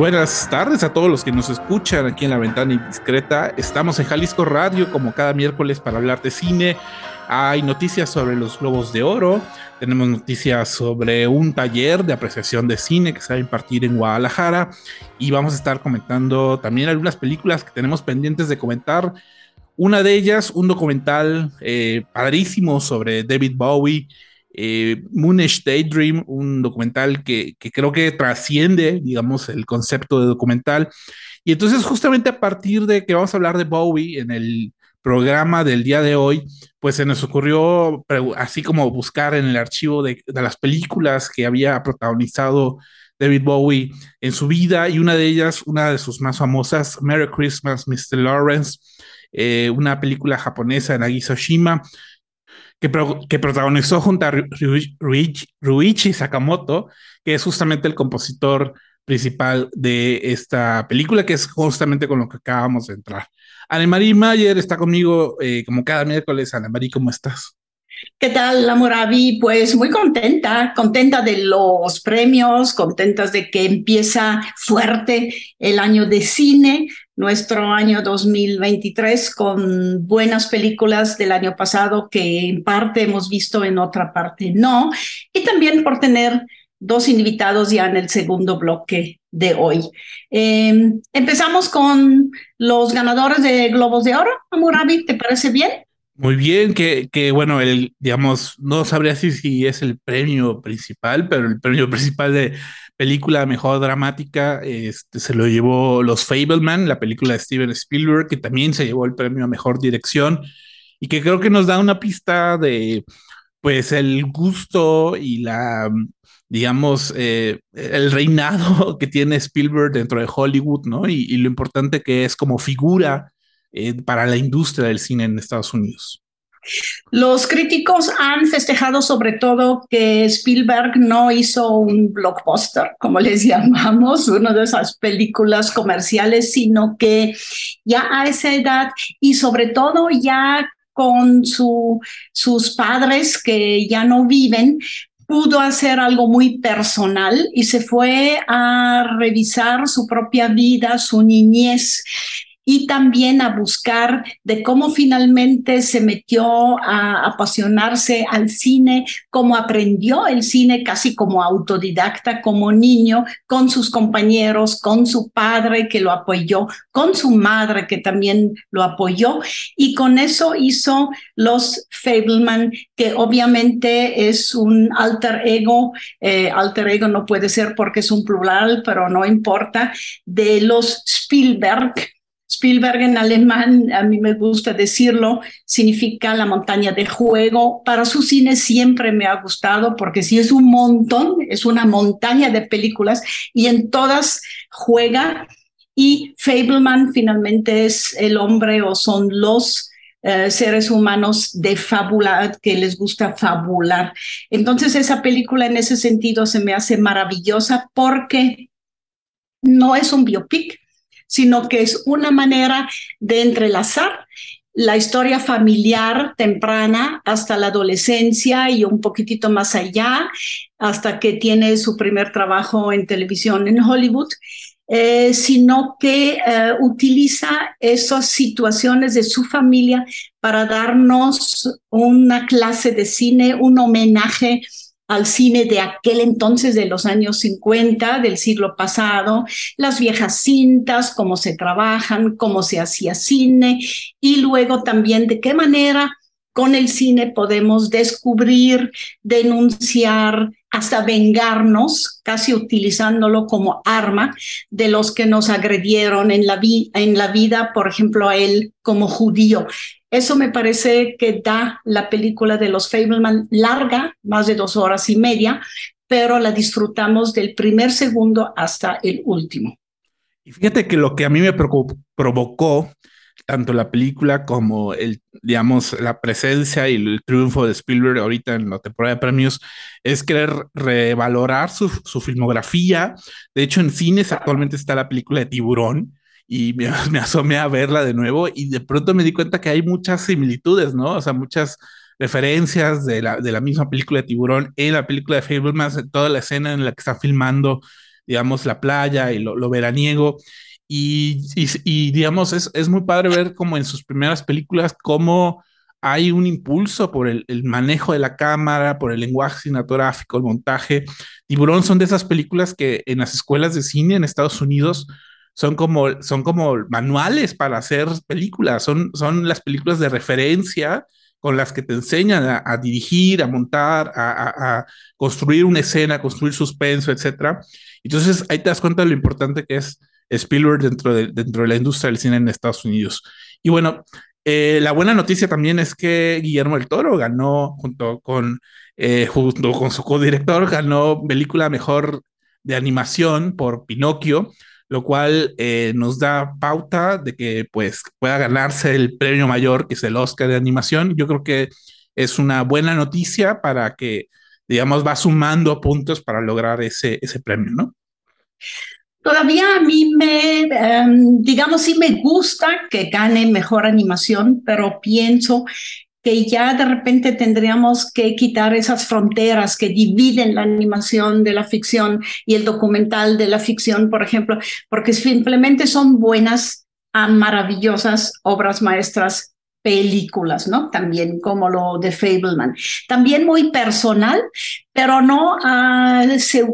Buenas tardes a todos los que nos escuchan aquí en la ventana indiscreta. Estamos en Jalisco Radio como cada miércoles para hablar de cine. Hay noticias sobre los Globos de Oro. Tenemos noticias sobre un taller de apreciación de cine que se va a impartir en Guadalajara. Y vamos a estar comentando también algunas películas que tenemos pendientes de comentar. Una de ellas, un documental eh, padrísimo sobre David Bowie eh, Daydream, un documental que, creo que trasciende, digamos, el concepto de documental. Y entonces justamente a partir de que vamos a hablar de Bowie en el programa del día de hoy, pues se nos ocurrió así como buscar en el archivo de, las películas que había protagonizado David Bowie en su vida y una de ellas, una de sus más famosas, Merry Christmas, Mr. Lawrence, eh, una película japonesa en Agisoshima, que, protagonizó junto a Ruichi Sakamoto, que es justamente el compositor principal de esta película, que es justamente con lo que acabamos de entrar. Anne-Marie Mayer está conmigo eh, como cada miércoles. Anne-Marie, ¿cómo estás? ¿Qué tal, Amoravi? Pues muy contenta, contenta de los premios, contentas de que empieza fuerte el año de cine, nuestro año 2023, con buenas películas del año pasado que en parte hemos visto, en otra parte no, y también por tener dos invitados ya en el segundo bloque de hoy. Em, empezamos con los ganadores de Globos de Oro. Amurabi, ¿te parece bien? Muy bien, que, que bueno, el, digamos, no sabría si, si es el premio principal, pero el premio principal de película mejor dramática este, se lo llevó Los Fableman, la película de Steven Spielberg, que también se llevó el premio a mejor dirección y que creo que nos da una pista de, pues, el gusto y la, digamos, eh, el reinado que tiene Spielberg dentro de Hollywood, ¿no? Y, lo importante que es como figura eh, para la industria del cine en Estados Unidos. Los críticos han festejado sobre todo que Spielberg no hizo un blockbuster, como les llamamos, una de esas películas comerciales, sino que ya a esa edad y sobre todo ya con su, sus padres que ya no viven, pudo hacer algo muy personal y se fue a revisar su propia vida, su niñez y también a buscar de cómo finalmente se metió a apasionarse al cine, cómo aprendió el cine casi como autodidacta, como niño, con sus compañeros, con su padre que lo apoyó, con su madre que también lo apoyó. Y con eso hizo los Fableman, que obviamente es un alter ego, eh, alter ego no puede ser porque es un plural, pero no importa, de los Spielberg, Spielberg en alemán, a mí me gusta decirlo, significa la montaña de juego. Para su cine siempre me ha gustado porque si es un montón, es una montaña de películas y en todas juega y Fableman finalmente es el hombre o son los eh, seres humanos de fábula que les gusta fabular. Entonces esa película en ese sentido se me hace maravillosa porque no es un biopic, sino que es una manera de entrelazar la historia familiar temprana hasta la adolescencia y un poquitito más allá, hasta que tiene su primer trabajo en televisión en Hollywood. Eh, sino que eh, utiliza esas situaciones de su familia para darnos una clase de cine, un homenaje al cine de aquel entonces, de los años 50 del siglo pasado, las viejas cintas, cómo se trabajan, cómo se hacía cine y luego también de qué manera con el cine podemos descubrir, denunciar, hasta vengarnos, casi utilizándolo como arma de los que nos agredieron en la, en la vida, por ejemplo, a él como judío. Eso me parece que da la película de los Fableman larga, más de dos horas y media, pero la disfrutamos del primer segundo hasta el último. Y fíjate que lo que a mí me provocó tanto la película como el, digamos, la presencia y el triunfo de Spielberg ahorita en la temporada de premios es querer revalorar su, su filmografía. De hecho, en cines actualmente está la película de Tiburón, y me, asomé a verla de nuevo y de pronto me di cuenta que hay muchas similitudes, ¿no? O sea, muchas referencias de la, de la misma película de Tiburón en la película de Fableman, toda la escena en la que está filmando, digamos, la playa y lo, veraniego. Y, y, digamos, es, es, muy padre ver como en sus primeras películas cómo hay un impulso por el, el, manejo de la cámara, por el lenguaje cinematográfico, el montaje. Tiburón son de esas películas que en las escuelas de cine en Estados Unidos son como, son como manuales para hacer películas, son, son las películas de referencia con las que te enseñan a, dirigir, a montar, a, construir una escena, construir suspenso, etc. Entonces ahí te das cuenta de lo importante que es Spielberg dentro de, dentro de la industria del cine en Estados Unidos. Y bueno, eh, la buena noticia también es que Guillermo del Toro ganó junto con, eh, junto con su codirector, ganó película mejor de animación por Pinocchio, lo cual eh, nos da pauta de que pues pueda ganarse el premio mayor, que es el Oscar de animación. Yo creo que es una buena noticia para que, digamos, va sumando puntos para lograr ese, ese premio, ¿no? Todavía a mí me, em, digamos, sí me gusta que gane mejor animación, pero pienso que ya de repente tendríamos que quitar esas fronteras que dividen la animación de la ficción y el documental de la ficción, por ejemplo, porque simplemente son buenas, maravillosas obras maestras películas, ¿no? También como lo de Fableman. También muy personal, pero no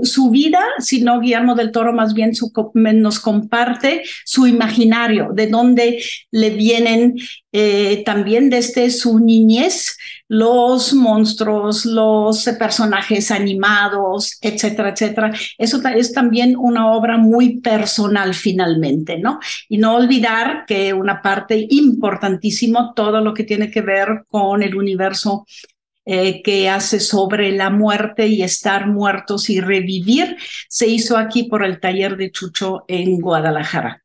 su vida, sino Guillermo del Toro más bien su, nos comparte su imaginario, de dónde le vienen eh, también desde su niñez los monstruos, los personajes animados, etcétera, etcétera. Eso es también una obra muy personal finalmente, ¿no? Y no olvidar que una parte importantísima, todo lo que tiene que ver con el universo eh, que hace sobre la muerte y estar muertos y revivir, se hizo aquí por el taller de Chucho en Guadalajara.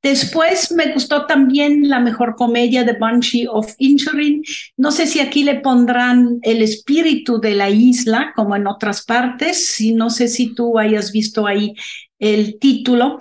Después me gustó también la mejor comedia de Banshee of Injuring. No sé si aquí le pondrán el espíritu de la isla, como en otras partes. Y no sé si tú hayas visto ahí el título.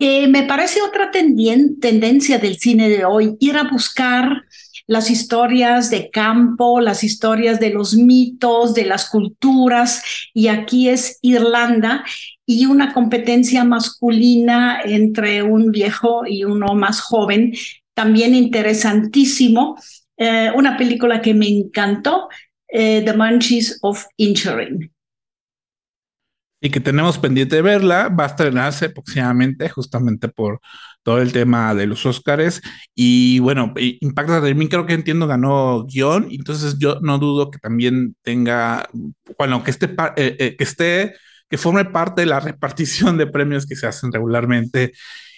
Eh, me parece otra tendencia del cine de hoy, ir a buscar las historias de campo, las historias de los mitos, de las culturas, y aquí es Irlanda y una competencia masculina entre un viejo y uno más joven, también interesantísimo. Eh, una película que me encantó, eh, The Munchies of Insuring. Y que tenemos pendiente de verla, va a estrenarse próximamente justamente por todo el tema de los Óscares. Y bueno, Impacto de mí creo que entiendo ganó guion, entonces yo no dudo que también tenga, bueno, que esté, eh, eh, que esté, que forme parte de la repartición de premios que se hacen regularmente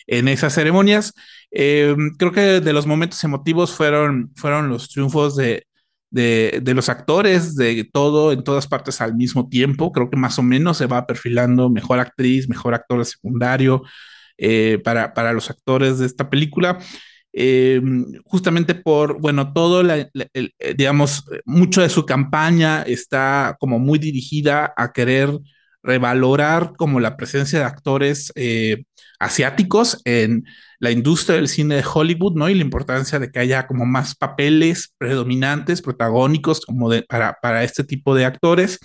en esas ceremonias. Eh, creo que de los momentos emotivos fueron, fueron los triunfos de, de, los actores, de todo en todas partes al mismo tiempo. Creo que más o menos se va perfilando mejor actriz, mejor actor secundario, eh, para, para los actores de esta película. justamente por, bueno, todo, la, digamos, mucho de su campaña está como muy dirigida a querer revalorar como la presencia de actores asiáticos en la industria del cine de Hollywood, ¿no? Y la importancia de que haya como más papeles predominantes, protagónicos, como de, para, para este tipo de actores.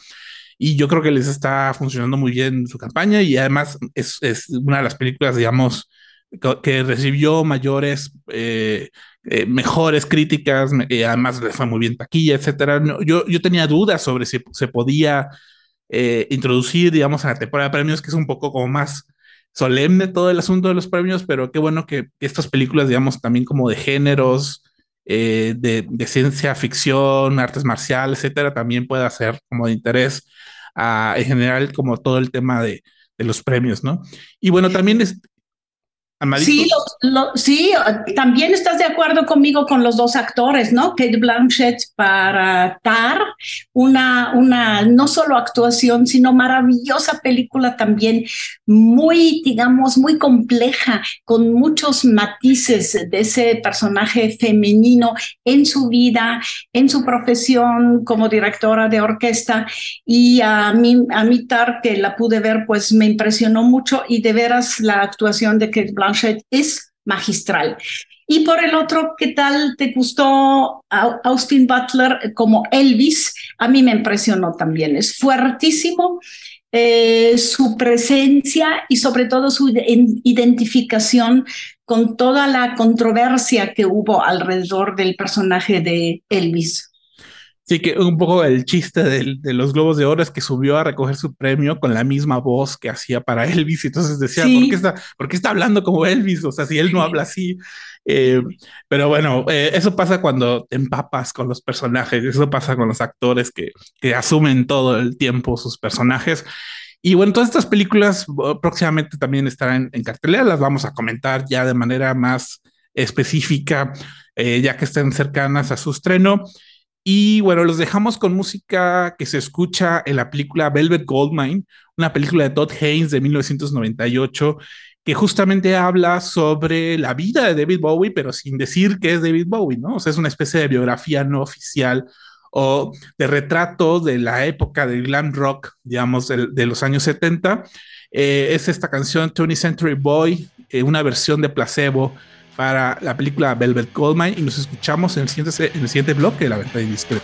Y yo creo que les está funcionando muy bien su campaña y además es, una de las películas, digamos, que recibió mayores, eh, eh, mejores críticas, y además le fue muy bien taquilla, etcétera. yo, yo tenía dudas sobre si se podía eh, introducir, digamos, a la temporada de premios, que es un poco como más solemne todo el asunto de los premios, pero qué bueno que, estas películas, digamos, también como de géneros, eh, de, ciencia ficción, artes marciales, etcétera, también pueda ser como de interés en general, como todo el tema de, de los premios, ¿no? Y bueno, también es, Sí, también estás de acuerdo conmigo con los dos actores, ¿no? Kate Blanchett para Tar, una, una no solo actuación, sino maravillosa película también, muy, digamos, muy compleja, con muchos matices de ese personaje femenino en su vida, en su profesión como directora de orquesta. Y a mí, a mí Tar, que la pude ver, pues me impresionó mucho y de veras la actuación de Kate Blanchett es magistral. Y por el otro, ¿qué tal te gustó Austin Butler como Elvis? A mí me impresionó también. Es fuertísimo eh, su presencia y sobre todo su identificación con toda la controversia que hubo alrededor del personaje de Elvis. Sí, que un poco el chiste de, los Globos de Oro es que subió a recoger su premio con la misma voz que hacía para Elvis. Y entonces decía, ¿por, qué está, ¿por qué está hablando como Elvis? O sea, si él no habla así. Eh, pero bueno, eh, eso pasa cuando te empapas con los personajes. Eso pasa con los actores que, que asumen todo el tiempo sus personajes. Y bueno, todas estas películas próximamente también estarán en, cartelera. Las vamos a comentar ya de manera más específica, eh, ya que estén cercanas a su estreno. Y bueno, los dejamos con música que se escucha en la película Velvet Goldmine, una película de Todd Haynes de 1998, que justamente habla sobre la vida de David Bowie, pero sin decir que es David Bowie, ¿no? O sea, es una especie de biografía no oficial o de retrato de la época del glam rock, digamos, de, los años 70. Eh, es esta canción 20th Century Boy, eh, una versión de placebo para la película Velvet Goldmine y nos escuchamos en el siguiente, en el siguiente bloque de La Venta Indiscreta.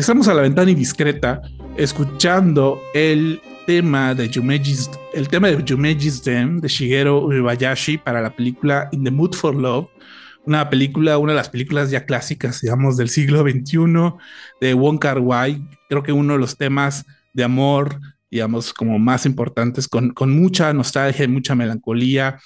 Regresamos a la ventana indiscreta, escuchando el tema de Yumeji's, el tema de Yumeji's Dem de Shigeru Uebayashi para la película In the Mood for Love, una película, una de las películas ya clásicas, digamos, del siglo XXI de Wong Kar Wai. Creo que uno de los temas de amor, digamos, como más importantes, con, con mucha nostalgia y mucha melancolía,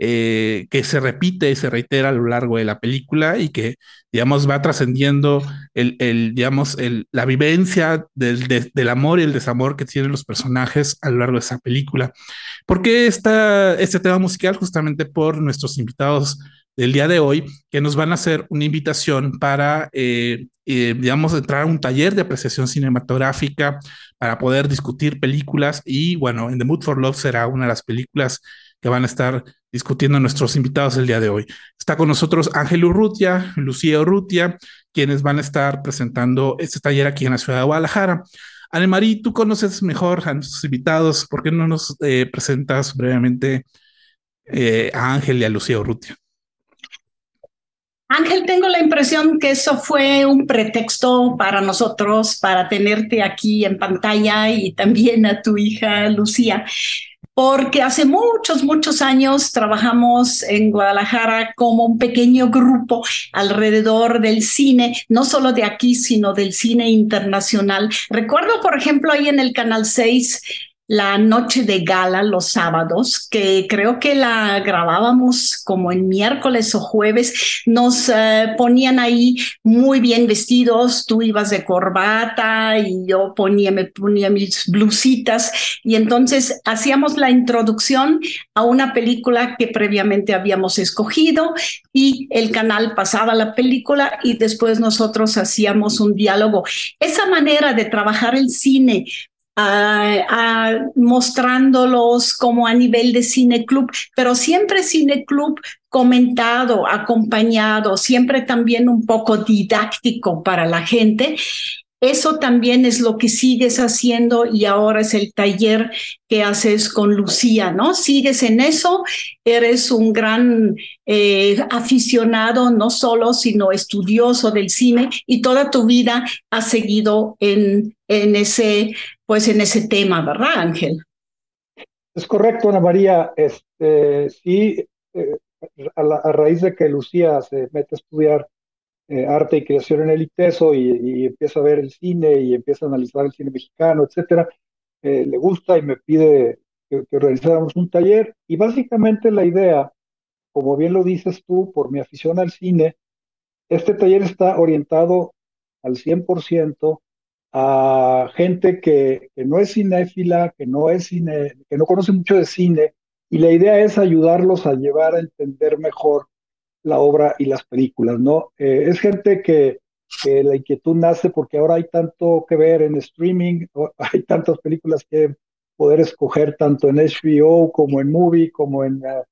eh, que se repite y se reitera a lo largo de la película y que, digamos, va trascendiendo el, el, digamos, el, la vivencia del, del, amor y el desamor que tienen los personajes a lo largo de esa película. ¿Por qué este tema musical? Justamente por nuestros invitados del día de hoy, que nos van a hacer una invitación para, eh, eh, digamos, entrar a un taller de apreciación cinematográfica para poder discutir películas y, bueno, en The Mood for Love será una de las películas que van a estar discutiendo nuestros invitados el día de hoy. Está con nosotros Ángel Urrutia, Lucía Urrutia, quienes van a estar presentando este taller aquí en la ciudad de Guadalajara. Anemarí, tú conoces mejor a nuestros invitados, ¿por qué no nos eh, presentas brevemente eh, a Ángel y a Lucía Urrutia? Ángel, tengo la impresión que eso fue un pretexto para nosotros, para tenerte aquí en pantalla y también a tu hija Lucía porque hace muchos, muchos años trabajamos en Guadalajara como un pequeño grupo alrededor del cine, no solo de aquí, sino del cine internacional. Recuerdo, por ejemplo, ahí en el Canal 6 la noche de gala los sábados, que creo que la grabábamos como en miércoles o jueves, nos eh, ponían ahí muy bien vestidos, tú ibas de corbata y yo ponía, me ponía mis blusitas y entonces hacíamos la introducción a una película que previamente habíamos escogido y el canal pasaba la película y después nosotros hacíamos un diálogo. Esa manera de trabajar el cine mostrándolos como a nivel de cine club, pero siempre cine club comentado, acompañado, siempre también un poco didáctico para la gente. Eso también es lo que sigues haciendo y ahora es el taller que haces con Lucía, ¿no? Sigues en eso, eres un gran eh, aficionado, no solo, sino estudioso del cine y toda tu vida has seguido en, ese pues en ese tema, ¿verdad, Ángel? Es correcto, Ana María. Este, sí, eh, a, raíz de que Lucía se mete a estudiar eh, arte y creación en el ITESO y, empieza a ver el cine y empieza a analizar el cine mexicano, etcétera, eh, le gusta y me pide que, que organizáramos un taller. Y básicamente la idea, como bien lo dices tú, por mi afición al cine, este taller está orientado al 100% a gente que, que, no es cinéfila, que no es cine, que no conoce mucho de cine, y la idea es ayudarlos a llevar a entender mejor la obra y las películas, ¿no? Eh, es gente que, la inquietud nace porque ahora hay tanto que ver en streaming, hay tantas películas que poder escoger tanto en HBO como en Movie, como en uh,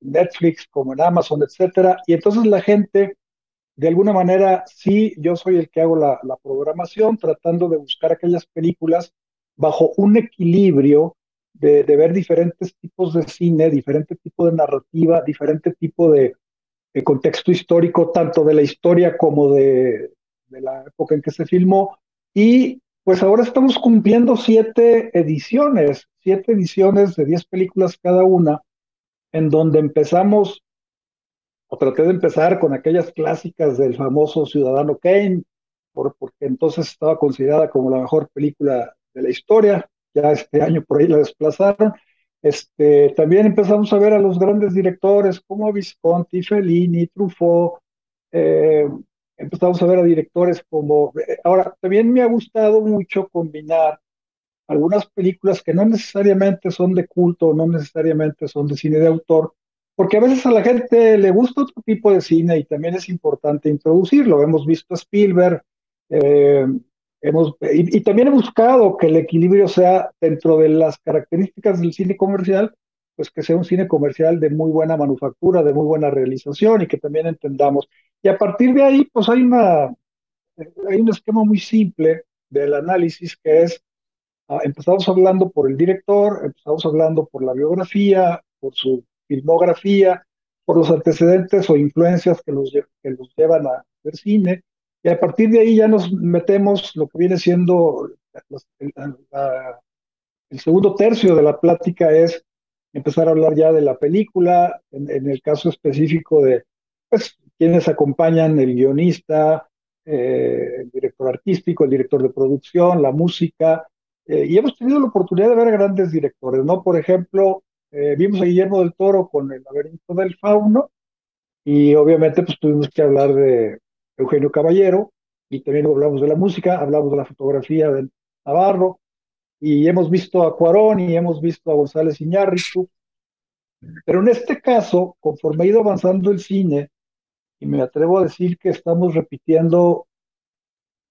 Netflix, como en Amazon, etcétera, y entonces la gente de alguna manera sí, yo soy el que hago la, programación, tratando de buscar aquellas películas bajo un equilibrio de, ver diferentes tipos de cine, diferente tipo de narrativa, diferente tipo de, contexto histórico, tanto de la historia como de, la época en que se filmó. Y pues ahora estamos cumpliendo siete ediciones, siete ediciones de diez películas cada una, en donde empezamos traté de empezar con aquellas clásicas del famoso Ciudadano Kane, por, porque entonces estaba considerada como la mejor película de la historia, ya este año por ahí la desplazaron. Este, también empezamos a ver a los grandes directores como Visconti, Fellini, Truffaut, eh, empezamos a ver a directores como... Eh, ahora, también me ha gustado mucho combinar algunas películas que no necesariamente son de culto, no necesariamente son de cine de autor, porque a veces a la gente le gusta otro tipo de cine y también es importante introducirlo. Hemos visto a Spielberg, eh, hemos, y, también he buscado que el equilibrio sea dentro de las características del cine comercial, pues que sea un cine comercial de muy buena manufactura, de muy buena realización y que también entendamos. Y a partir de ahí, pues hay, una, hay un esquema muy simple del análisis que es, ah, empezamos hablando por el director, empezamos hablando por la biografía, por su filmografía, por los antecedentes o influencias que los, que los llevan a ver cine, Y a partir de ahí ya nos metemos lo que viene siendo el segundo tercio de la plática es empezar a hablar ya de la película, en, el caso específico de pues, quienes acompañan el guionista, eh, el director artístico, el director de producción, la música, eh, y hemos tenido la oportunidad de ver grandes directores, ¿no? Por ejemplo, eh, vimos a Guillermo del Toro con El laberinto del fauno, y obviamente pues tuvimos que hablar de Eugenio Caballero, y también hablamos de la música, hablamos de la fotografía de Navarro, y hemos visto a Cuarón y hemos visto a González Iñárritu, pero en este caso, conforme ha ido avanzando el cine, y me atrevo a decir que estamos repitiendo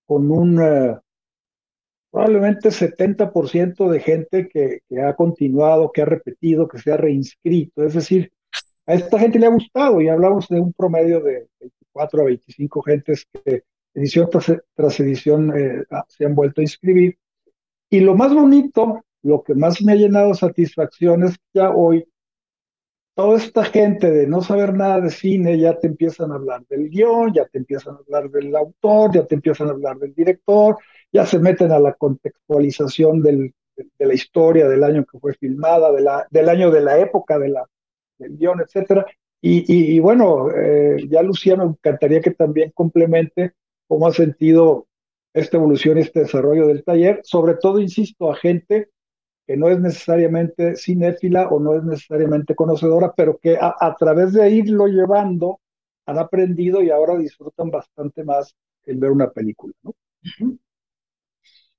con un eh, probablemente 70% de gente que, ha continuado, que ha repetido, que se ha reinscrito. Es decir, a esta gente le ha gustado y hablamos de un promedio de 24 a 25 gentes que edición tras, edición eh, se han vuelto a inscribir. Y lo más bonito, lo que más me ha llenado de satisfacción es que ya hoy toda esta gente de no saber nada de cine ya te empiezan a hablar del guion, ya te empiezan a hablar del autor, ya te empiezan a hablar del director, ya se meten a la contextualización del, de, la historia del año que fue filmada, de la, del año de la época de la, del guion, etcétera. Y, y, bueno, eh, ya Lucía me encantaría que también complemente cómo ha sentido esta evolución y este desarrollo del taller, sobre todo, insisto, a gente que no es necesariamente cinéfila o no es necesariamente conocedora, pero que a, través de irlo llevando han aprendido y ahora disfrutan bastante más el ver una película, ¿no?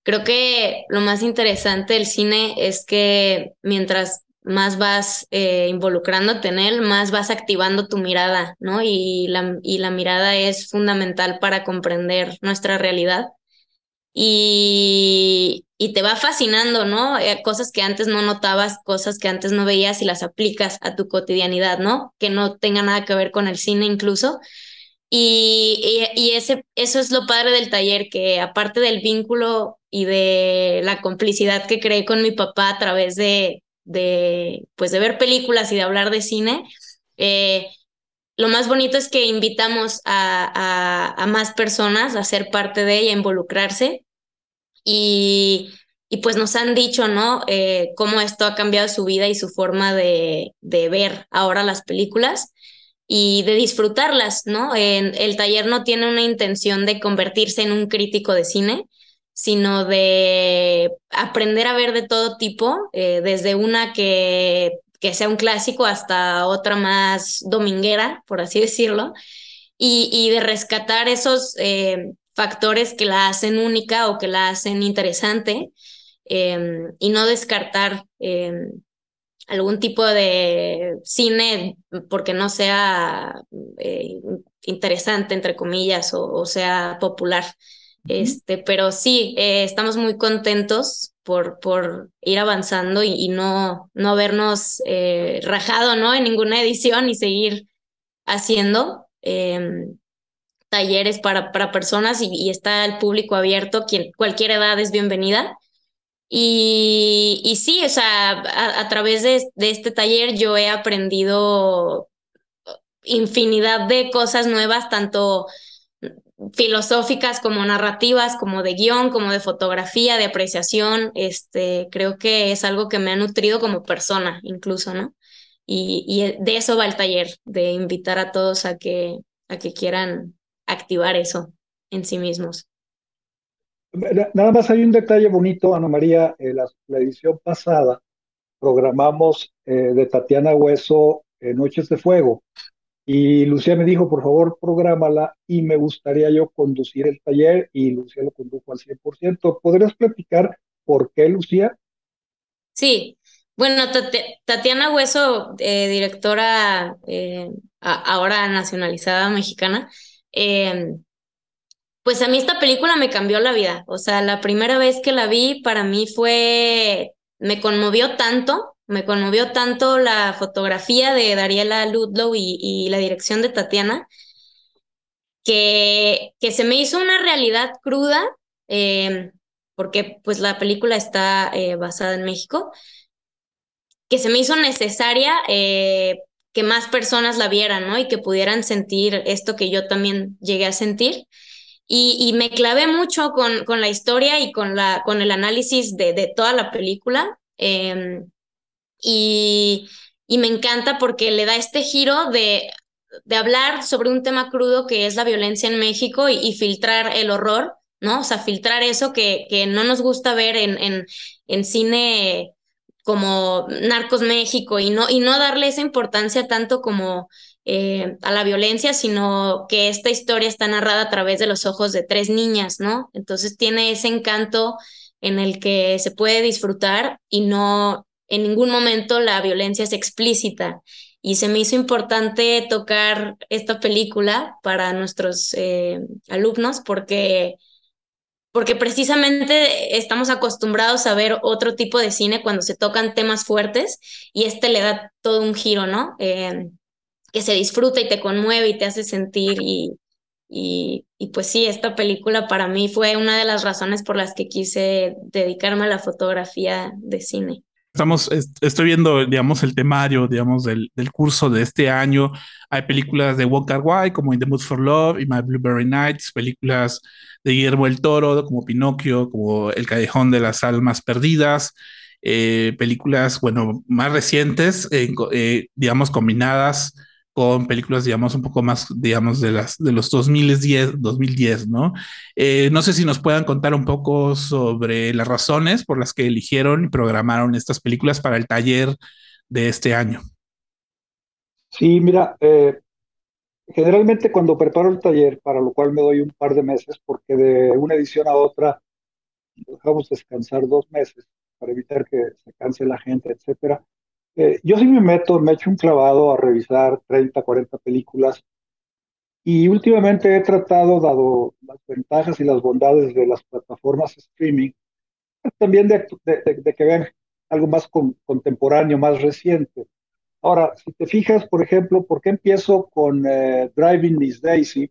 Creo que lo más interesante del cine es que mientras más vas eh, involucrándote en él, más vas activando tu mirada, ¿no? Y la, y la mirada es fundamental para comprender nuestra realidad y, y te va fascinando, ¿no? Eh, cosas que antes no notabas, cosas que antes no veías y las aplicas a tu cotidianidad, ¿no? Que no tenga nada que ver con el cine incluso. Y, y, ese, eso es lo padre del taller, que aparte del vínculo y de la complicidad que creé con mi papá a través de, de, pues de ver películas y de hablar de cine, eh, lo más bonito es que invitamos a, a, más personas a ser parte de ella, a involucrarse. Y, y pues nos han dicho, ¿no? Eh, cómo esto ha cambiado su vida y su forma de, de ver ahora las películas y de disfrutarlas, ¿no? El taller no tiene una intención de convertirse en un crítico de cine, sino de aprender a ver de todo tipo, eh, desde una que que sea un clásico hasta otra más dominguera, por así decirlo, y, y de rescatar esos eh, factores que la hacen única o que la hacen interesante em, y no descartar em, algún tipo de cine porque no sea eh, interesante, entre comillas, o, sea popular. Este, pero sí, eh, estamos muy contentos por, por ir avanzando y, no, no habernos eh, rajado ¿no? en ninguna edición y seguir haciendo em, talleres para, para personas y, está el público abierto, quien, cualquier edad es bienvenida. Y, y sí, o sea, a, a través de, de este taller yo he aprendido infinidad de cosas nuevas, tanto filosóficas como narrativas, como de guion, como de fotografía, de apreciación, este, creo que es algo que me ha nutrido como persona incluso, ¿no? Y, y de eso va el taller, de invitar a todos a que, a que quieran activar eso en sí mismos. Nada más hay un detalle bonito, Ana María, en la, edición pasada programamos eh, de Tatiana Hueso eh, Noches de Fuego, y Lucía me dijo, por favor, prográmala y me gustaría yo conducir el taller y Lucía lo condujo al 100%. ¿Podrías platicar por qué, Lucía? Sí, bueno, Tatiana Hueso, eh, directora eh, ahora nacionalizada mexicana, em, pues a mí esta película me cambió la vida. O sea, la primera vez que la vi para mí fue, me conmovió tanto me conmovió tanto la fotografía de Dariela Ludlow y, la dirección de Tatiana, que, que, se me hizo una realidad cruda, eh, porque pues la película está eh, basada en México, que se me hizo necesaria eh, que más personas la vieran, ¿no? Y que pudieran sentir esto que yo también llegué a sentir. y, me clavé mucho con, con, la historia y con, la, con el análisis de, de toda la película. Em, y, y me encanta porque le da este giro de, de hablar sobre un tema crudo que es la violencia en México y, filtrar el horror, ¿no? O sea, filtrar eso que, que no nos gusta ver en, en, en cine como Narcos México y no, y no darle esa importancia tanto como eh, a la violencia, sino que esta historia está narrada a través de los ojos de tres niñas, ¿no? Entonces tiene ese encanto en el que se puede disfrutar y no, en ningún momento la violencia es explícita. Y se me hizo importante tocar esta película para nuestros eh, alumnos porque, porque precisamente estamos acostumbrados a ver otro tipo de cine cuando se tocan temas fuertes y este le da todo un giro, ¿no? Eh, que se disfruta y te conmueve y te hace sentir y, y, y, pues sí, esta película para mí fue una de las razones por las que quise dedicarme a la fotografía de cine. Estamos, estoy viendo, digamos, el temario, digamos, del, del curso de este año. Hay películas de Wong Kar Wai como In the Mood for Love y My Blueberry Nights, películas de Guillermo el Toro como Pinocchio, como El Callejón de las Almas Perdidas, eh, películas, bueno, más recientes, eh, digamos, combinadas con películas, digamos, un poco más, digamos, de, las, de los 2010, 2010 ¿no? Eh, no sé si nos puedan contar un poco sobre las razones por las que eligieron y programaron estas películas para el taller de este año. Sí, mira, eh, generalmente cuando preparo el taller, para lo cual me doy un par de meses, porque de una edición a otra dejamos descansar dos meses para evitar que se canse la gente, etcétera. Eh, yo sí me meto, me echo un clavado a revisar 30, 40 películas y últimamente he tratado, dado las ventajas y las bondades de las plataformas streaming, también de, que vean algo más contemporáneo, más reciente. Ahora, si te fijas, por ejemplo, ¿por qué empiezo con eh, Driving Miss Daisy?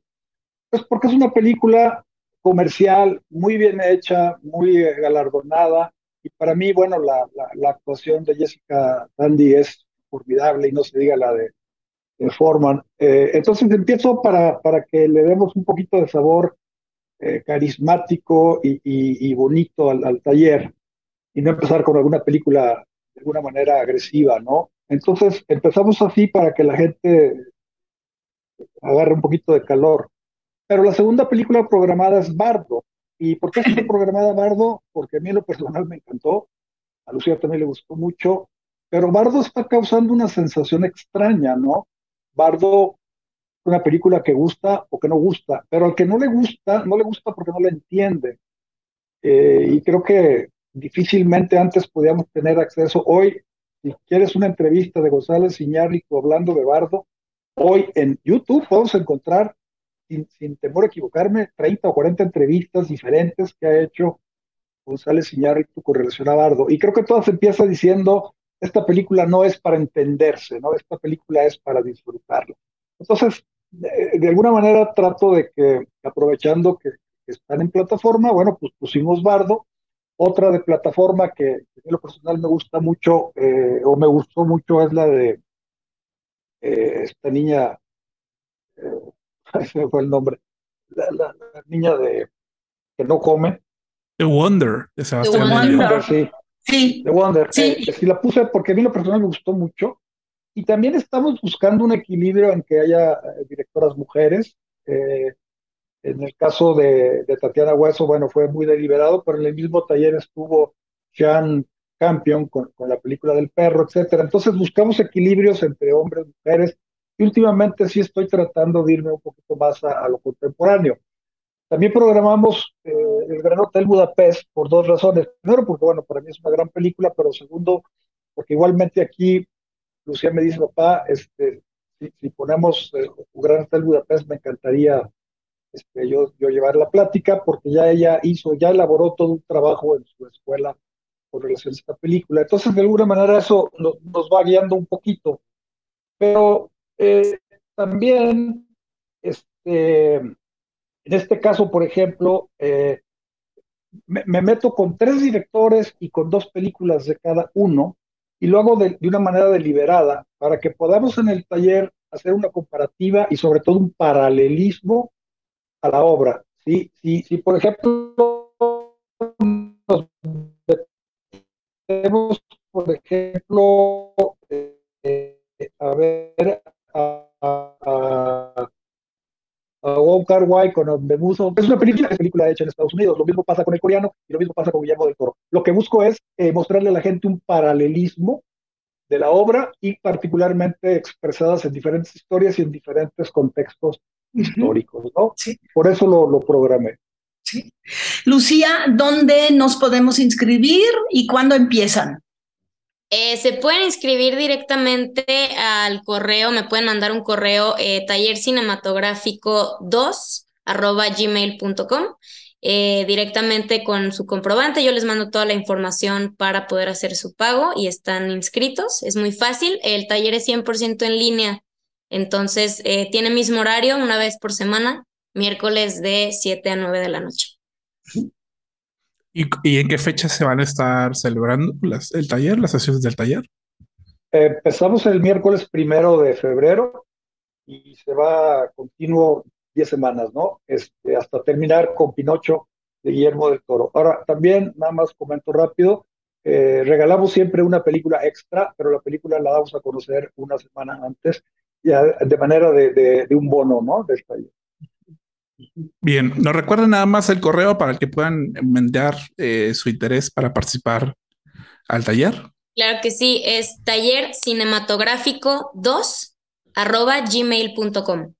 Pues porque es una película comercial, muy bien hecha, muy eh, galardonada, y para mí, bueno, la, la, actuación de Jessica Tandy es formidable y no se diga la de, de Foreman. Eh, entonces empiezo para, para que le demos un poquito de sabor eh, carismático y, y, bonito al, al, taller y no empezar con alguna película de alguna manera agresiva, ¿no? Entonces empezamos así para que la gente agarre un poquito de calor. Pero la segunda película programada es Bardo, ¿Y por qué está programada Bardo? Porque a mí lo personal me encantó, a Lucía también le gustó mucho, pero Bardo está causando una sensación extraña, ¿no? Bardo una película que gusta o que no gusta, pero al que no le gusta, no le gusta porque no la entiende. Eh, y creo que difícilmente antes podíamos tener acceso. Hoy, si quieres una entrevista de González Iñárritu hablando de Bardo, hoy en YouTube podemos encontrar sin, temor a equivocarme, 30 o 40 entrevistas diferentes que ha hecho González Iñárritu con relación a Bardo. Y creo que todas empieza diciendo, esta película no es para entenderse, ¿no? Esta película es para disfrutarla. Entonces, de, alguna manera trato de que, aprovechando que, están en plataforma, bueno, pues pusimos Bardo. Otra de plataforma que, en lo personal me gusta mucho, eh, o me gustó mucho, es la de eh, esta niña, eh, ese fue el nombre, la, niña de que no come. The Wonder, de Sebastián. The Wonder, sí. Sí. The Wonder. Sí. Eh, la puse porque a mí lo personal me gustó mucho. Y también estamos buscando un equilibrio en que haya eh, directoras mujeres. Eh, en el caso de, de, Tatiana Hueso, bueno, fue muy deliberado, pero en el mismo taller estuvo Sean Campion con, con, la película del perro, etcétera. Entonces buscamos equilibrios entre hombres y mujeres y últimamente sí estoy tratando de irme un poquito más a, lo contemporáneo. También programamos eh, El Gran Hotel Budapest por dos razones. Primero, porque bueno, para mí es una gran película, pero segundo, porque igualmente aquí Lucía me dice, papá, este, si, ponemos eh, Gran Hotel Budapest, me encantaría este, yo, yo llevar la plática, porque ya ella hizo, ya elaboró todo un trabajo en su escuela con relación a esta película. Entonces, de alguna manera, eso nos va guiando un poquito. Pero eh, también, este, en este caso, por ejemplo, eh, me, meto con tres directores y con dos películas de cada uno y lo hago de, una manera deliberada para que podamos en el taller hacer una comparativa y sobre todo un paralelismo a la obra, Si, si, si por ejemplo, nos por ejemplo, eh, a ver, a, a, a Wong Kar Wai con Bemuso. Es una película, es película hecha en Estados Unidos. Lo mismo pasa con el coreano y lo mismo pasa con Guillermo del Toro. Lo que busco es eh, mostrarle a la gente un paralelismo de la obra y particularmente expresadas en diferentes historias y en diferentes contextos históricos, ¿no? Sí. Por eso lo, lo programé. Sí. Lucía, ¿dónde nos podemos inscribir y cuándo empiezan? Eh, se pueden inscribir directamente al correo, me pueden mandar un correo eh, tallercinematográfico 2 arroba gmail.com eh, directamente con su comprobante. Yo les mando toda la información para poder hacer su pago y están inscritos. Es muy fácil. El taller es 100% en línea. Entonces, eh, tiene mismo horario una vez por semana, miércoles de 7 a 9 de la noche. ¿Y, y en qué fecha se van a estar celebrando las, el taller, las sesiones del taller? Empezamos el miércoles primero de febrero y se va continuo 10 semanas, ¿no? Este, hasta terminar con Pinocho de Guillermo del Toro. Ahora, también, nada más comento rápido, eh, regalamos siempre una película extra, pero la película la damos a conocer una semana antes, ya de manera de, de, de un bono, ¿no? De taller. Bien, nos recuerden nada más el correo para el que puedan enviar eh, su interés para participar al taller. Claro que sí, es taller cinematográfico 2 arroba gmail.com.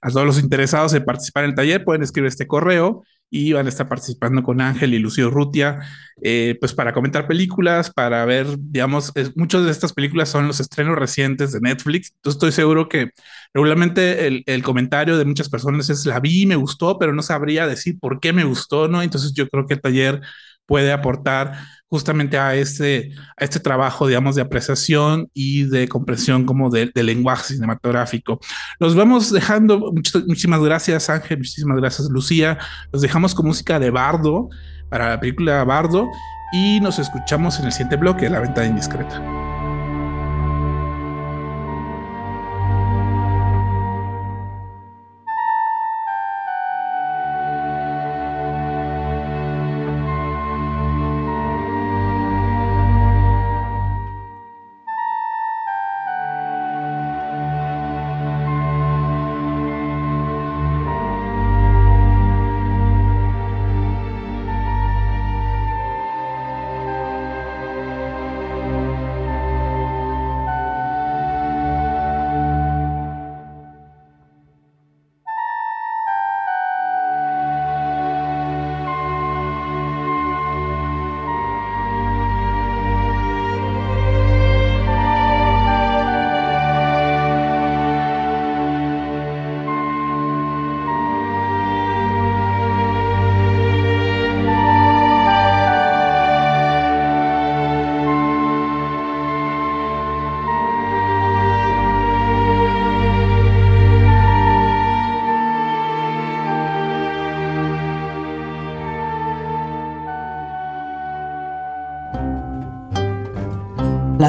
A todos los interesados en participar en el taller pueden escribir este correo y van a estar participando con Ángel y Lucio Rutia, eh, pues para comentar películas, para ver, digamos, muchas de estas películas son los estrenos recientes de Netflix. Entonces estoy seguro que regularmente el, el, comentario de muchas personas es la vi, me gustó, pero no sabría decir por qué me gustó, ¿no? Entonces yo creo que el taller puede aportar justamente a este, a este trabajo, digamos, de apreciación y de comprensión como del de lenguaje cinematográfico. Los vamos dejando, muchas, muchísimas gracias Ángel, muchísimas gracias Lucía, los dejamos con música de Bardo para la película Bardo y nos escuchamos en el siguiente bloque, La Ventana Indiscreta.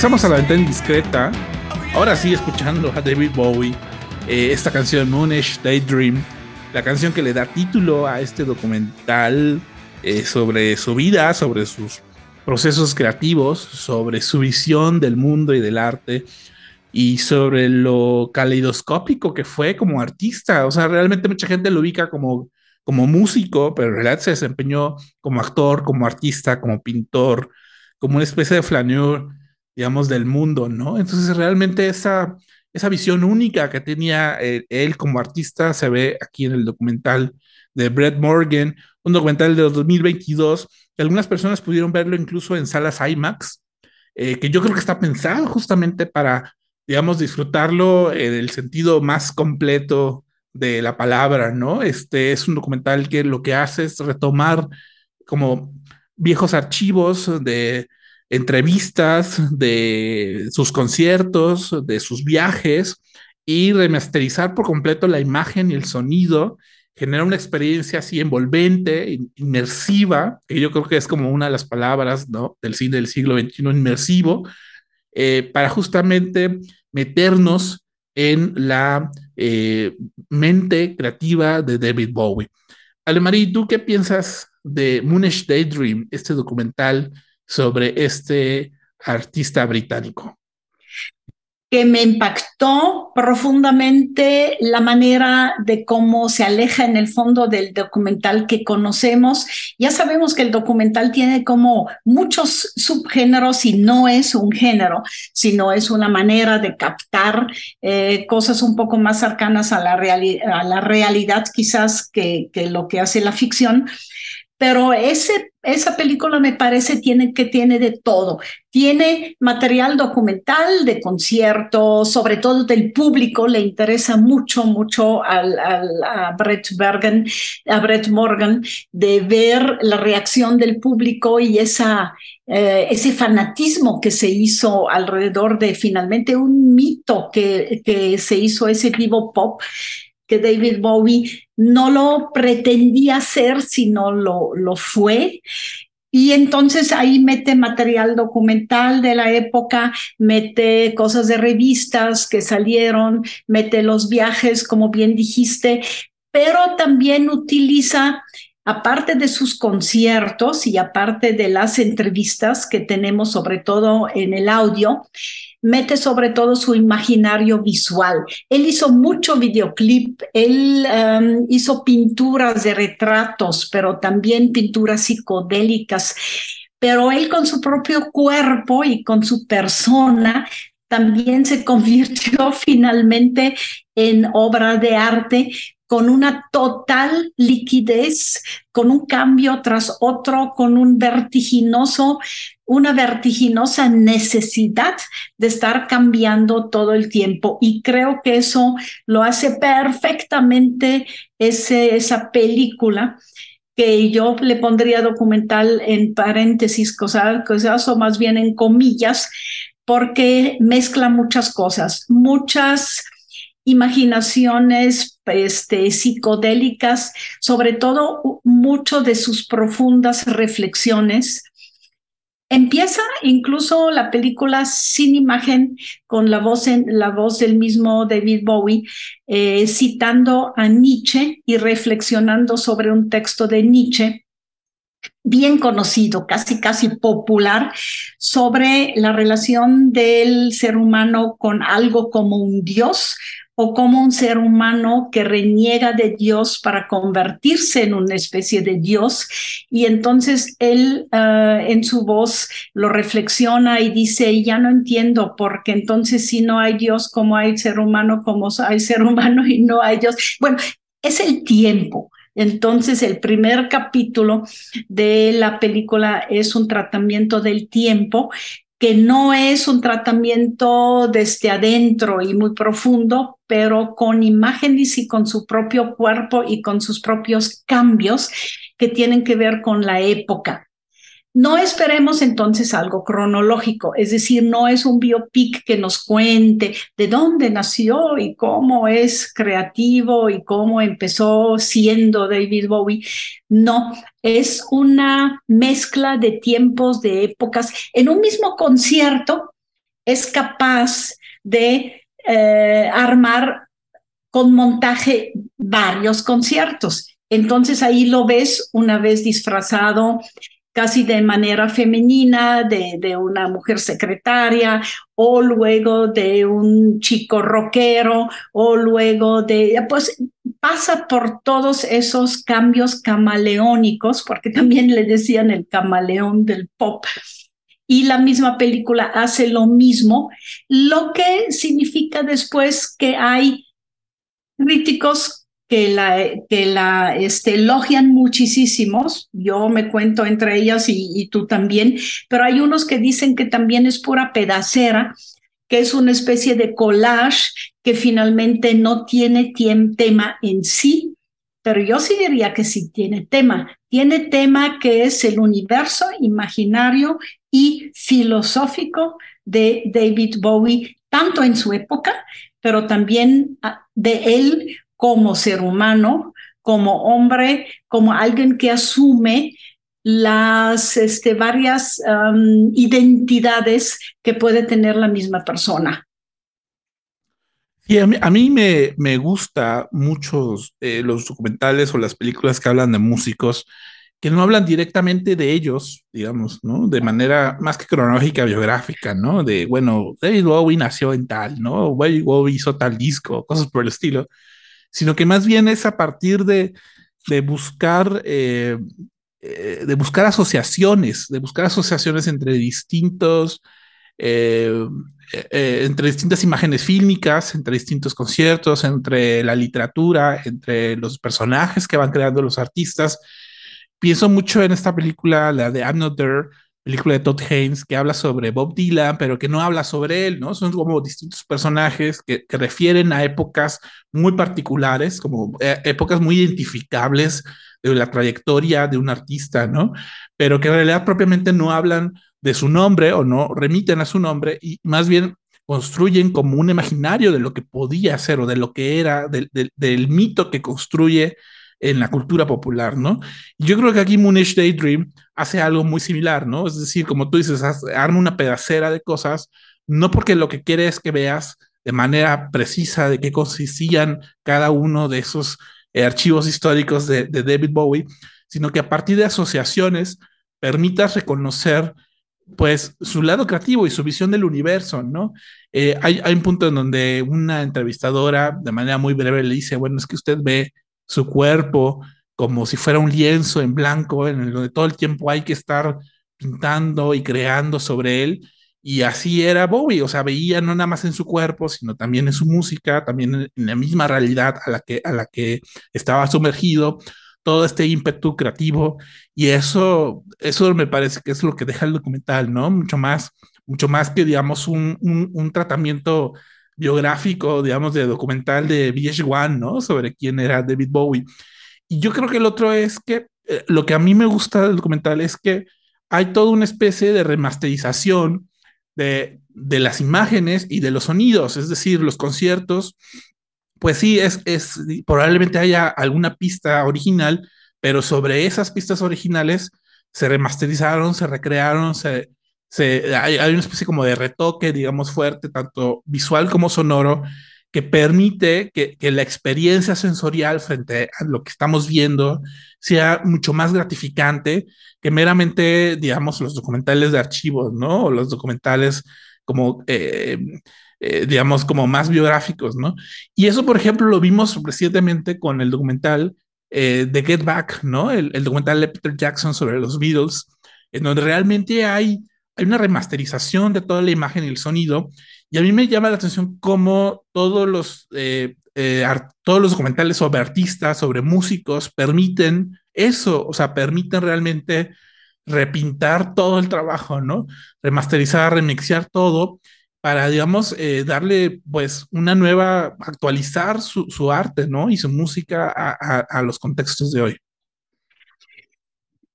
Regresamos a la ventana indiscreta. Ahora sí, escuchando a David Bowie. eh, esta canción, Moonish Daydream. La canción que le da título a este documental eh, sobre su vida, sobre sus procesos creativos, sobre su visión del mundo y del arte y sobre lo caleidoscópico que fue como artista. O sea, realmente mucha gente lo ubica como, como músico, pero en realidad se desempeñó como actor, como artista, como pintor, como una especie de flaneur, digamos, del mundo, ¿no? Entonces, realmente esa, esa visión única que tenía eh, él como artista se ve aquí en el documental de Brett Morgan, un documental de 2022, que algunas personas pudieron verlo incluso en salas IMAX, eh, que yo creo que está pensado justamente para, digamos, disfrutarlo en el sentido más completo de la palabra, ¿no? Este es un documental que lo que hace es retomar como viejos archivos de entrevistas, de sus conciertos, de sus viajes y remasterizar por completo la imagen y el sonido, genera una experiencia así envolvente, in- inmersiva, que yo creo que es como una de las palabras ¿no? del cine del siglo XXI, inmersivo, eh, para justamente meternos en la eh, mente creativa de David Bowie. Alemarí, ¿tú qué piensas de Moonish Daydream, este documental sobre este artista británico? que me impactó profundamente la manera de cómo se aleja en el fondo del documental que conocemos. Ya sabemos que el documental tiene como muchos subgéneros y no es un género, sino es una manera de captar eh, cosas un poco más cercanas a la, reali a la realidad quizás que, que lo que hace la ficción pero ese, esa película me parece tiene, que tiene de todo. Tiene material documental de conciertos, sobre todo del público, le interesa mucho, mucho al, al, a, Brett Bergen, a Brett Morgan de ver la reacción del público y esa, eh, ese fanatismo que se hizo alrededor de finalmente un mito que, que se hizo ese vivo pop que David Bowie no lo pretendía hacer, sino lo, lo fue. Y entonces ahí mete material documental de la época, mete cosas de revistas que salieron, mete los viajes, como bien dijiste, pero también utiliza, aparte de sus conciertos y aparte de las entrevistas que tenemos sobre todo en el audio, mete sobre todo su imaginario visual. Él hizo mucho videoclip, él um, hizo pinturas de retratos, pero también pinturas psicodélicas, pero él con su propio cuerpo y con su persona también se convirtió finalmente en obra de arte con una total liquidez, con un cambio tras otro, con un vertiginoso, una vertiginosa necesidad de estar cambiando todo el tiempo. Y creo que eso lo hace perfectamente ese, esa película que yo le pondría documental en paréntesis, cosas, cosas o más bien en comillas, porque mezcla muchas cosas, muchas imaginaciones este, psicodélicas, sobre todo mucho de sus profundas reflexiones. Empieza incluso la película sin imagen con la voz, en, la voz del mismo David Bowie, eh, citando a Nietzsche y reflexionando sobre un texto de Nietzsche bien conocido, casi casi popular, sobre la relación del ser humano con algo como un dios o como un ser humano que reniega de Dios para convertirse en una especie de Dios. Y entonces él ah, en su voz lo reflexiona y dice, ya no entiendo, porque entonces si no hay Dios, como hay ser humano, como hay ser humano y no hay Dios. Bueno, es el tiempo. Entonces, el primer capítulo de la película es un tratamiento del tiempo que no es un tratamiento desde adentro y muy profundo, pero con imágenes y con su propio cuerpo y con sus propios cambios que tienen que ver con la época. No esperemos entonces algo cronológico, es decir, no es un biopic que nos cuente de dónde nació y cómo es creativo y cómo empezó siendo David Bowie. No, es una mezcla de tiempos, de épocas. En un mismo concierto es capaz de eh, armar con montaje varios conciertos. Entonces ahí lo ves una vez disfrazado casi de manera femenina, de, de, una mujer secretaria, o luego de un chico rockero, o luego de, pues pasa por todos esos cambios camaleónicos, porque también le decían el camaleón del pop. Y la misma película hace lo mismo, lo que significa después que hay críticos que la, que la este, elogian muchísimos, yo me cuento entre ellas y, tú también, pero hay unos que dicen que también es pura pedacera, que es una especie de collage que finalmente no tiene tema en sí, pero yo sí diría que sí tiene tema. Tiene tema que es el universo imaginario y filosófico de David Bowie, tanto en su época, pero también ah, de él como ser humano, como hombre, como alguien que asume las este, varias identidades que puede tener la misma persona. Sí, a mí, me, me gusta muchos eh, los documentales o las películas que hablan de músicos que no hablan directamente de ellos, digamos, ¿no? De manera más que cronológica, biográfica, ¿no? De, bueno, David Bowie nació en tal, ¿no? David Bowie hizo tal disco, cosas por el estilo, sino que más bien es a partir de, buscar, eh, eh, de buscar asociaciones, de buscar asociaciones entre distintos, eh, entre distintas imágenes fílmicas, entre distintos conciertos, entre la literatura, entre los personajes que van creando los artistas. Pienso mucho en esta película, la de I'm Not There, película de Todd Haynes que habla sobre Bob Dylan, pero que no habla sobre él, ¿no? Son como distintos personajes que, que refieren a épocas muy particulares, como eh, épocas muy identificables de la trayectoria de un artista, ¿no? Pero que en realidad propiamente no hablan de su nombre o no remiten a su nombre y más bien construyen como un imaginario de lo que podía ser o de lo que era, del, del mito que construye en la cultura popular, ¿no? Yo creo que aquí Moonish Daydream hace algo muy similar, ¿no? Es decir, como tú dices, arma una pedacera de cosas, no porque lo que quiere es que veas de manera precisa de qué consistían cada uno de esos eh, archivos históricos de, David Bowie, sino que a partir de asociaciones permitas reconocer pues su lado creativo y su visión del universo, ¿no? Eh, hay, hay, un punto en donde una entrevistadora de manera muy breve le dice, bueno, es que usted ve su cuerpo como si fuera un lienzo en blanco, en el donde todo el tiempo hay que estar pintando y creando sobre él. Y así era Bowie, o sea, veía no nada más en su cuerpo, sino también en su música, también en, la misma realidad a la, que, a la que estaba sumergido, todo este ímpetu creativo. Y eso, eso me parece que es lo que deja el documental, ¿no? Mucho más, mucho más que, digamos, un, un, un tratamiento biográfico, digamos, de documental de VH1, ¿no? Sobre quién era David Bowie. Y yo creo que el otro es que eh, lo que a mí me gusta del documental es que hay toda una especie de remasterización de, de las imágenes y de los sonidos, es decir, los conciertos, pues sí, es, es, probablemente haya alguna pista original, pero sobre esas pistas originales se remasterizaron, se recrearon, se, hay, una especie como de retoque, digamos, fuerte, tanto visual como sonoro, que permite que, la experiencia sensorial frente a lo que estamos viendo sea mucho más gratificante que meramente, digamos, los documentales de archivos, ¿no? O los documentales como, eh, eh, digamos, como más biográficos, ¿no? Y eso, por ejemplo, lo vimos recientemente con el documental eh, de Get Back, ¿no? El, documental de Peter Jackson sobre los Beatles, en donde realmente hay, hay una remasterización de toda la imagen y el sonido. Y a mí me llama la atención cómo todos los, eh, todos los documentales sobre artistas, sobre músicos, permiten eso, o sea, permiten realmente repintar todo el trabajo, ¿no? Remasterizar, remixear todo para, digamos, eh, darle pues una nueva, actualizar su, su arte, ¿no? Y su música a, los contextos de hoy.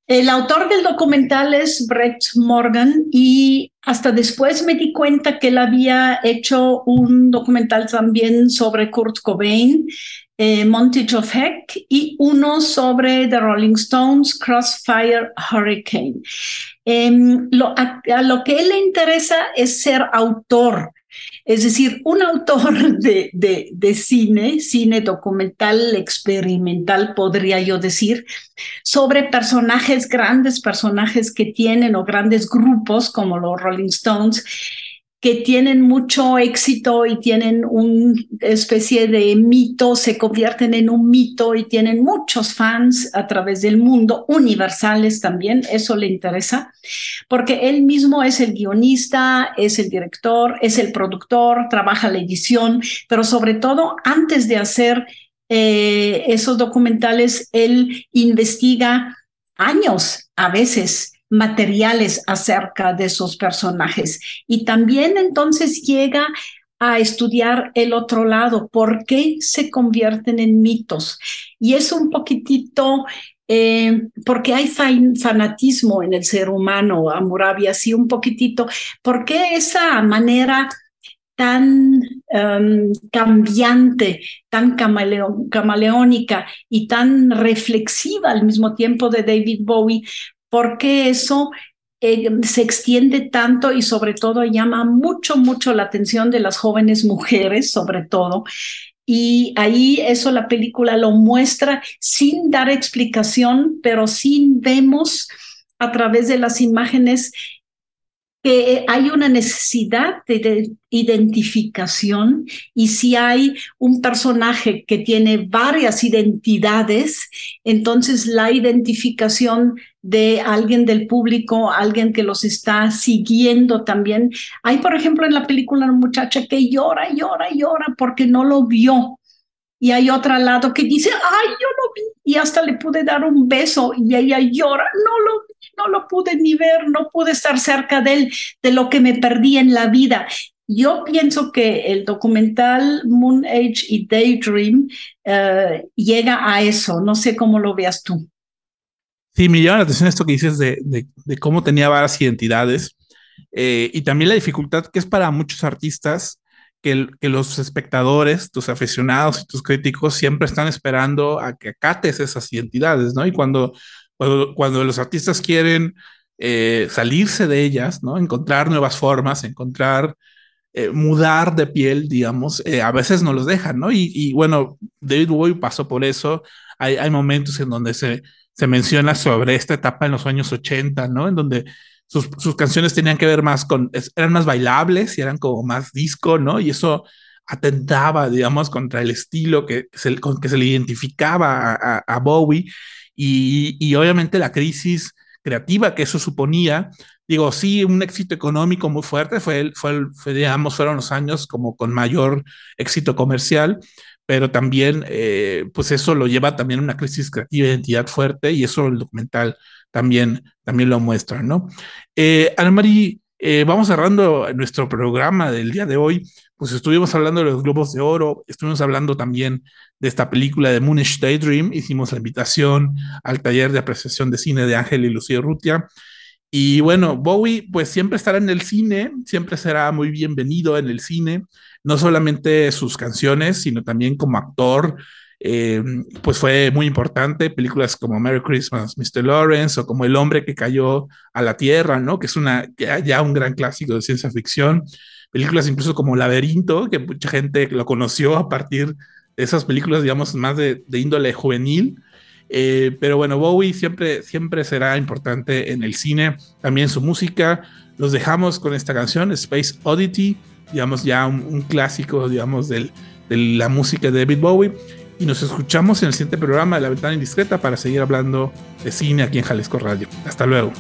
El autor del documental es Brett Morgan y hasta después me di cuenta que él había hecho un documental también sobre Kurt Cobain, eh, Montage of Heck y uno sobre The Rolling Stones, Crossfire Hurricane. Em, lo, a, lo que él le interesa es ser autor, es decir, un autor de, de, cine, cine documental, experimental, podría yo decir, sobre personajes, grandes personajes que tienen o grandes grupos como los Rolling Stones que tienen mucho éxito y tienen una especie de mito, se convierten en un mito y tienen muchos fans a través del mundo, universales también, eso le interesa, porque él mismo es el guionista, es el director, es el productor, trabaja la edición, pero sobre todo antes de hacer eh, esos documentales, él investiga años a veces materiales acerca de esos personajes. Y también entonces llega a estudiar el otro lado, por qué se convierten en mitos. Y es un poquitito, eh, porque hay fanatismo en el ser humano, Amurabi, así un poquitito, ¿por qué esa manera tan em, cambiante, tan camaleónica y tan reflexiva al mismo tiempo de David Bowie, porque eso eh, se extiende tanto y sobre todo llama mucho, mucho la atención de las jóvenes mujeres, sobre todo. Y ahí eso la película lo muestra sin dar explicación, pero sí vemos a través de las imágenes que hay una necesidad de, identificación y si hay un personaje que tiene varias identidades, entonces la identificación de alguien del público, alguien que los está siguiendo también. Hay, por ejemplo, en la película una muchacha que llora, llora, llora porque no lo vio. Y hay otra al lado que dice, ay, yo lo vi y hasta le pude dar un beso y ella llora, no lo no lo pude ni ver, no pude estar cerca de él, de lo que me perdí en la vida. Yo pienso que el documental Moon Age y Daydream eh, llega a eso. No sé cómo lo veas tú. Sí, me llama la atención esto que dices de, de, cómo tenía varias identidades eh, y también la dificultad que es para muchos artistas que, que, los espectadores, tus aficionados y tus críticos siempre están esperando a que acates esas identidades, ¿no? Y cuando, cuando, cuando los artistas quieren eh, salirse de ellas, ¿no? Encontrar nuevas formas, encontrar, eh, mudar de piel, digamos, a veces no los dejan, ¿no? Y, y bueno, David Bowie pasó por eso. Hay, hay momentos en donde se se menciona sobre esta etapa en los años 80, ¿no? En donde sus, sus, canciones tenían que ver más con, eran más bailables y eran como más disco, ¿no? Y eso atentaba, digamos, contra el estilo que, se, con que se le identificaba a, a, Bowie y, y, obviamente la crisis creativa que eso suponía. Digo, sí, un éxito económico muy fuerte, fue, fue, fue digamos, fueron los años como con mayor éxito comercial, pero también, eh, pues eso lo lleva también a una crisis creativa de identidad fuerte y eso el documental también, también lo muestra, ¿no? Eh, Ana María, eh, vamos cerrando nuestro programa del día de hoy, pues estuvimos hablando de los Globos de Oro, estuvimos hablando también de esta película de Moonish Daydream, hicimos la invitación al taller de apreciación de cine de Ángel y Lucía Rutia, y bueno, Bowie pues siempre estará en el cine, siempre será muy bienvenido en el cine, no solamente sus canciones, sino también como actor, eh, pues fue muy importante. Películas como Merry Christmas, Mr. Lawrence o como El hombre que cayó a la tierra, ¿no? Que es una, ya un gran clásico de ciencia ficción. Películas incluso como Laberinto, que mucha gente lo conoció a partir de esas películas, digamos, más de, índole juvenil. Eh, pero bueno, Bowie siempre, siempre será importante en el cine, también su música. Los dejamos con esta canción, Space Oddity, digamos, ya un, clásico, digamos, de la música de David Bowie. Y nos escuchamos en el siguiente programa de La Ventana Indiscreta para seguir hablando de cine aquí en Jalisco Radio. Hasta luego.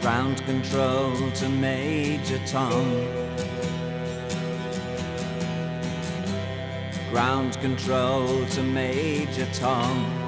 Ground control to Major Tom. Ground control to Major Tom.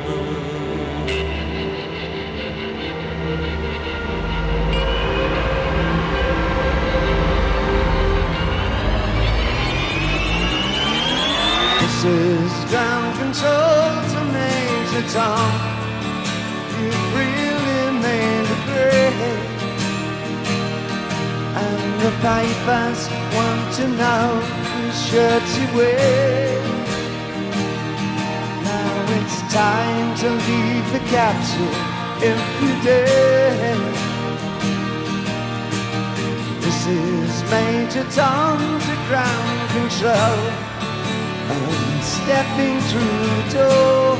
Is ground control to Major Tom. You've really made a break. And the pipers want to know whose shirt you wear. Now it's time to leave the capsule if you dare. This is Major Tom to ground control stepping through the door.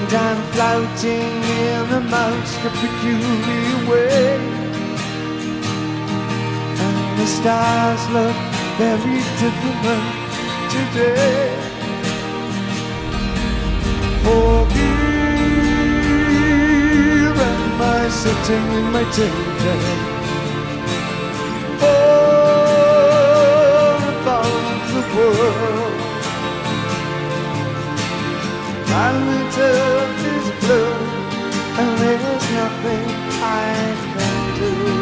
And I'm floating in the most peculiar way. And the stars look very different today. For here am I sitting in my table. World. My little is blue, and there's nothing I can do.